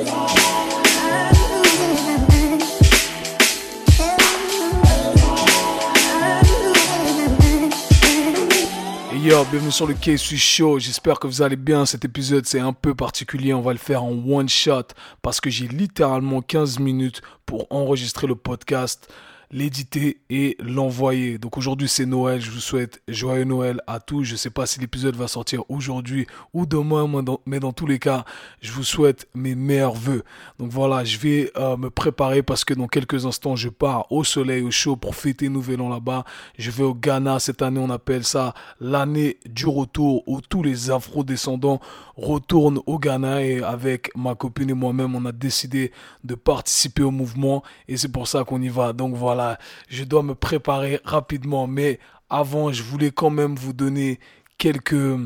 Yo, bienvenue sur le K-Suis Show. J'espère que vous allez bien. Cet épisode, c'est un peu particulier. On va le faire en one shot parce que j'ai littéralement 15 minutes pour enregistrer le podcast l'éditer et l'envoyer. Donc aujourd'hui c'est Noël, je vous souhaite joyeux Noël à tous. Je sais pas si l'épisode va sortir aujourd'hui ou demain, mais dans tous les cas, je vous souhaite mes meilleurs voeux. Donc voilà, je vais euh, me préparer parce que dans quelques instants je pars au soleil, au chaud pour fêter Nouvel An là-bas. Je vais au Ghana cette année, on appelle ça l'année du retour où tous les afro-descendants retournent au Ghana et avec ma copine et moi-même, on a décidé de participer au mouvement et c'est pour ça qu'on y va. Donc voilà je dois me préparer rapidement. Mais avant, je voulais quand même vous donner quelques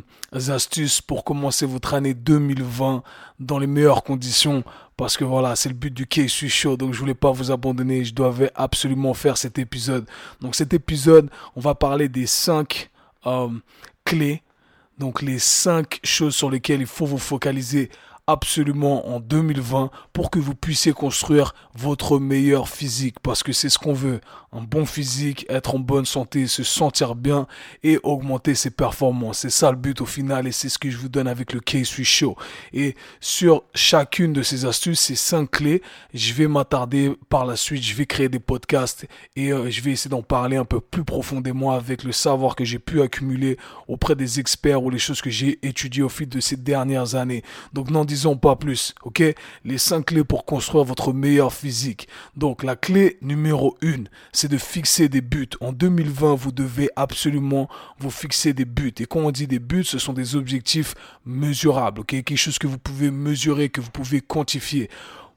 astuces pour commencer votre année 2020 dans les meilleures conditions parce que voilà c'est le but du K suis chaud donc je voulais pas vous abandonner je devais absolument faire cet épisode donc cet épisode on va parler des 5 euh, clés donc les 5 choses sur lesquelles il faut vous focaliser absolument en 2020 pour que vous puissiez construire votre meilleur physique parce que c'est ce qu'on veut. Un bon physique, être en bonne santé, se sentir bien et augmenter ses performances. C'est ça le but au final et c'est ce que je vous donne avec le Case Switch Show. Et sur chacune de ces astuces, ces cinq clés, je vais m'attarder par la suite. Je vais créer des podcasts et euh, je vais essayer d'en parler un peu plus profondément avec le savoir que j'ai pu accumuler auprès des experts ou les choses que j'ai étudiées au fil de ces dernières années. Donc non disons pas plus, ok? Les cinq clés pour construire votre meilleur physique. Donc la clé numéro une, c'est de fixer des buts. En 2020, vous devez absolument vous fixer des buts. Et quand on dit des buts, ce sont des objectifs mesurables, ok? Quelque chose que vous pouvez mesurer, que vous pouvez quantifier.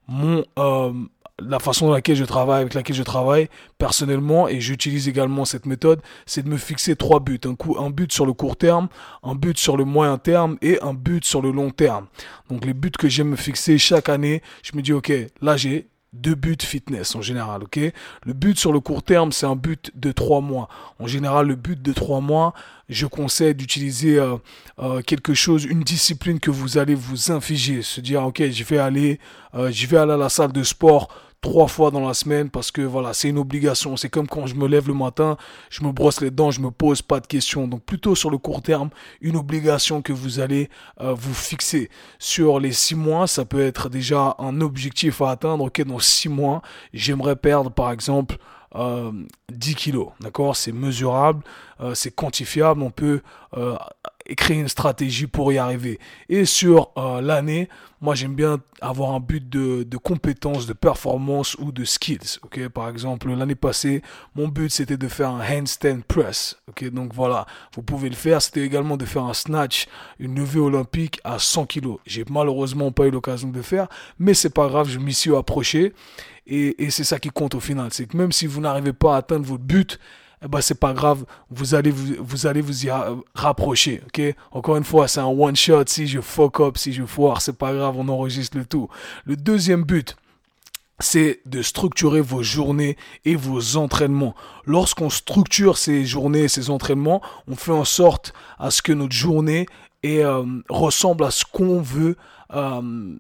Mon euh, la façon dans laquelle je travaille, avec laquelle je travaille personnellement, et j'utilise également cette méthode, c'est de me fixer trois buts. Un, coup, un but sur le court terme, un but sur le moyen terme et un but sur le long terme. Donc les buts que j'aime me fixer chaque année, je me dis, ok, là j'ai deux buts fitness en général, ok? Le but sur le court terme, c'est un but de trois mois. En général, le but de trois mois, je conseille d'utiliser euh, euh, quelque chose, une discipline que vous allez vous infliger. Se dire, ok, je vais aller, euh, je vais aller à la salle de sport trois fois dans la semaine parce que voilà, c'est une obligation. C'est comme quand je me lève le matin, je me brosse les dents, je me pose pas de questions. Donc plutôt sur le court terme, une obligation que vous allez euh, vous fixer. Sur les six mois, ça peut être déjà un objectif à atteindre. Ok, dans six mois, j'aimerais perdre par exemple euh, 10 kilos. D'accord? C'est mesurable, euh, c'est quantifiable. On peut créer une stratégie pour y arriver. Et sur euh, l'année, moi j'aime bien avoir un but de, de compétence, de performance ou de skills. Ok, par exemple l'année passée, mon but c'était de faire un handstand press. Ok, donc voilà, vous pouvez le faire. C'était également de faire un snatch, une levée olympique à 100 kilos. J'ai malheureusement pas eu l'occasion de le faire, mais c'est pas grave, je m'y suis approché. Et, et c'est ça qui compte au final, c'est que même si vous n'arrivez pas à atteindre votre but, eh ben c'est pas grave, vous allez vous, vous allez vous y rapprocher, ok? Encore une fois, c'est un one shot. Si je fuck up, si je foire, c'est pas grave, on enregistre le tout. Le deuxième but, c'est de structurer vos journées et vos entraînements. Lorsqu'on structure ces journées, ces entraînements, on fait en sorte à ce que notre journée et, euh, ressemble à ce qu'on veut. Euh,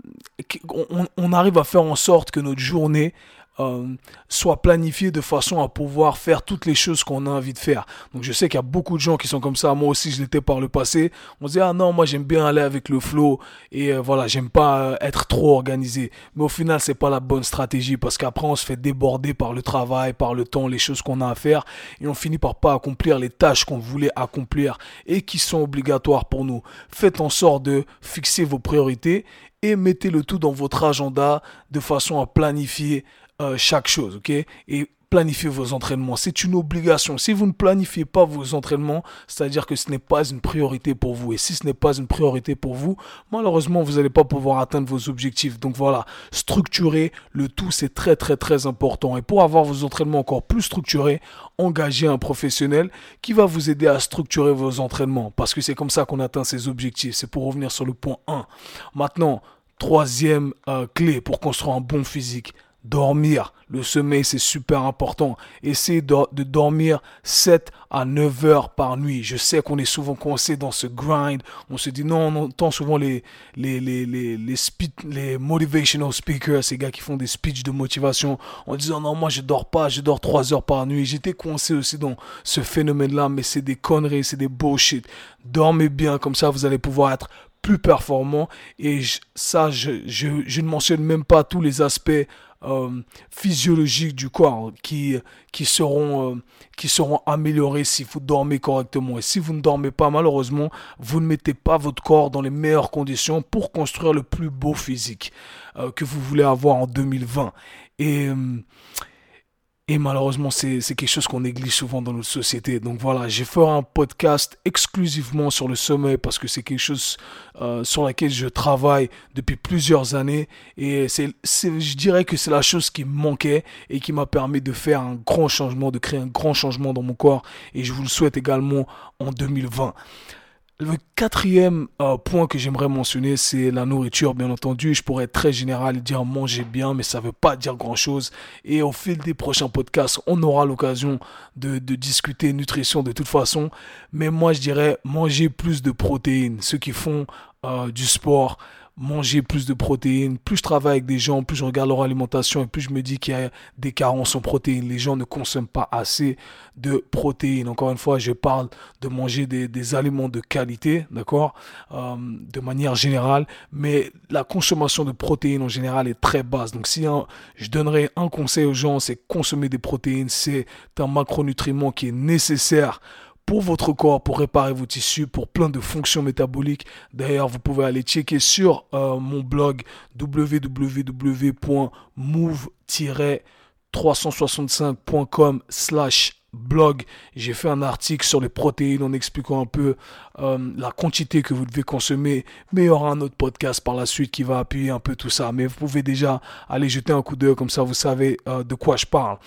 on, arrive à faire en sorte que notre journée euh, soit planifié de façon à pouvoir faire toutes les choses qu'on a envie de faire. Donc je sais qu'il y a beaucoup de gens qui sont comme ça. Moi aussi, je l'étais par le passé. On se dit ah non, moi j'aime bien aller avec le flow et euh, voilà, j'aime pas euh, être trop organisé. Mais au final, c'est pas la bonne stratégie parce qu'après on se fait déborder par le travail, par le temps, les choses qu'on a à faire et on finit par pas accomplir les tâches qu'on voulait accomplir et qui sont obligatoires pour nous. Faites en sorte de fixer vos priorités et mettez le tout dans votre agenda de façon à planifier euh, chaque chose, ok? Et planifiez vos entraînements. C'est une obligation. Si vous ne planifiez pas vos entraînements, c'est-à-dire que ce n'est pas une priorité pour vous. Et si ce n'est pas une priorité pour vous, malheureusement, vous n'allez pas pouvoir atteindre vos objectifs. Donc voilà, structurer le tout, c'est très très très important. Et pour avoir vos entraînements encore plus structurés, engagez un professionnel qui va vous aider à structurer vos entraînements. Parce que c'est comme ça qu'on atteint ses objectifs. C'est pour revenir sur le point 1. Maintenant, troisième euh, clé pour construire un bon physique dormir. Le sommeil, c'est super important. Essayez de, dormir 7 à 9 heures par nuit. Je sais qu'on est souvent coincé dans ce grind. On se dit non, on entend souvent les, les, les, les, les, motivational speakers, ces gars qui font des speeches de motivation en disant non, moi je dors pas, je dors 3 heures par nuit. J'étais coincé aussi dans ce phénomène-là, mais c'est des conneries, c'est des bullshit. Dormez bien, comme ça vous allez pouvoir être plus performant. Et ça, je, ne mentionne même pas tous les aspects physiologiques du corps qui, qui, seront, euh, qui seront améliorés si vous dormez correctement. Et si vous ne dormez pas, malheureusement, vous ne mettez pas votre corps dans les meilleures conditions pour construire le plus beau physique euh, que vous voulez avoir en 2020. Et et malheureusement, c'est quelque chose qu'on néglige souvent dans notre société. Donc voilà, j'ai fait un podcast exclusivement sur le sommeil parce que c'est quelque chose euh, sur laquelle je travaille depuis plusieurs années. Et je dirais que c'est la chose qui me manquait et qui m'a permis de faire un grand changement, de créer un grand changement dans mon corps. Et je vous le souhaite également en 2020. Le quatrième euh, point que j'aimerais mentionner, c'est la nourriture, bien entendu. Je pourrais être très général et dire manger bien, mais ça ne veut pas dire grand-chose. Et au fil des prochains podcasts, on aura l'occasion de, discuter nutrition de toute façon. Mais moi, je dirais manger plus de protéines. Ceux qui font euh, du sport, manger plus de protéines. Plus je travaille avec des gens, plus je regarde leur alimentation et plus je me dis qu'il y a des carences en protéines. Les gens ne consomment pas assez de protéines. Encore une fois, je parle de manger des, aliments de qualité, d'accord, euh, de manière générale. Mais la consommation de protéines en général est très basse. Donc si je donnerais un conseil aux gens, c'est consommer des protéines. C'est un macronutriment qui est nécessaire pour votre corps, pour réparer vos tissus, pour plein de fonctions métaboliques. D'ailleurs, vous pouvez aller checker sur euh, mon blog www.move-365.com slash blog. J'ai fait un article sur les protéines en expliquant un peu euh, la quantité que vous devez consommer. Mais il y aura un autre podcast par la suite qui va appuyer un peu tout ça. Mais vous pouvez déjà aller jeter un coup d'œil comme ça vous savez euh, de quoi je parle.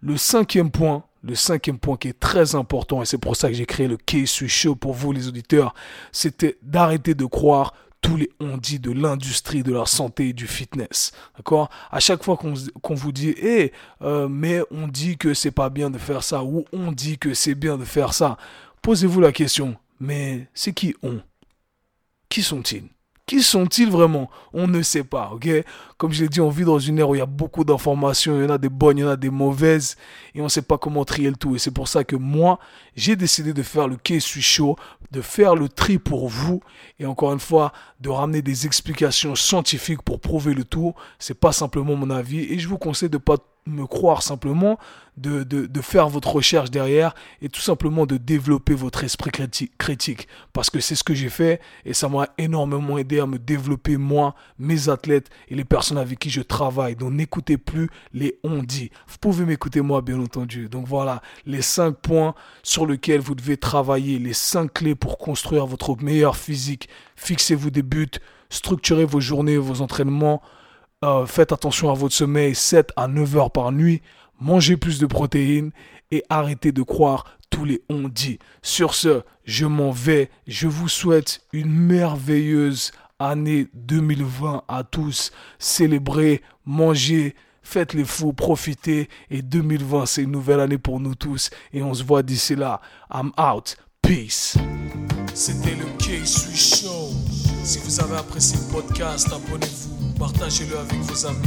Le cinquième point, le cinquième point qui est très important, et c'est pour ça que j'ai créé le Case Show pour vous les auditeurs, c'était d'arrêter de croire tous les on dit de l'industrie de la santé et du fitness. D'accord? À chaque fois qu'on vous dit, hé, euh, mais on dit que c'est pas bien de faire ça, ou on dit que c'est bien de faire ça, posez-vous la question, mais c'est qui on? Qui sont-ils? Qui sont-ils vraiment? On ne sait pas, ok? Comme je l'ai dit, on vit dans une ère où il y a beaucoup d'informations, il y en a des bonnes, il y en a des mauvaises, et on ne sait pas comment trier le tout. Et c'est pour ça que moi, j'ai décidé de faire le Quai suis de faire le tri pour vous, et encore une fois, de ramener des explications scientifiques pour prouver le tout. C'est pas simplement mon avis, et je vous conseille de pas me croire simplement, de, faire votre recherche derrière et tout simplement de développer votre esprit critique. Parce que c'est ce que j'ai fait et ça m'a énormément aidé à me développer moi, mes athlètes et les personnes avec qui je travaille. Donc n'écoutez plus les on dit. Vous pouvez m'écouter moi bien entendu. Donc voilà les cinq points sur lesquels vous devez travailler, les cinq clés pour construire votre meilleur physique. Fixez-vous des buts, structurez vos journées, vos entraînements euh, faites attention à votre sommeil 7 à 9 heures par nuit, mangez plus de protéines et arrêtez de croire tous les on dit. Sur ce, je m'en vais. Je vous souhaite une merveilleuse année 2020 à tous. Célébrez, mangez, faites les fous, profitez. Et 2020, c'est une nouvelle année pour nous tous. Et on se voit d'ici là. I'm out. Peace. C'était le K-Sui Show. Si vous avez apprécié le podcast, abonnez-vous Partagez-le avec vos amis.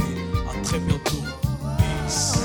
À très bientôt. Peace.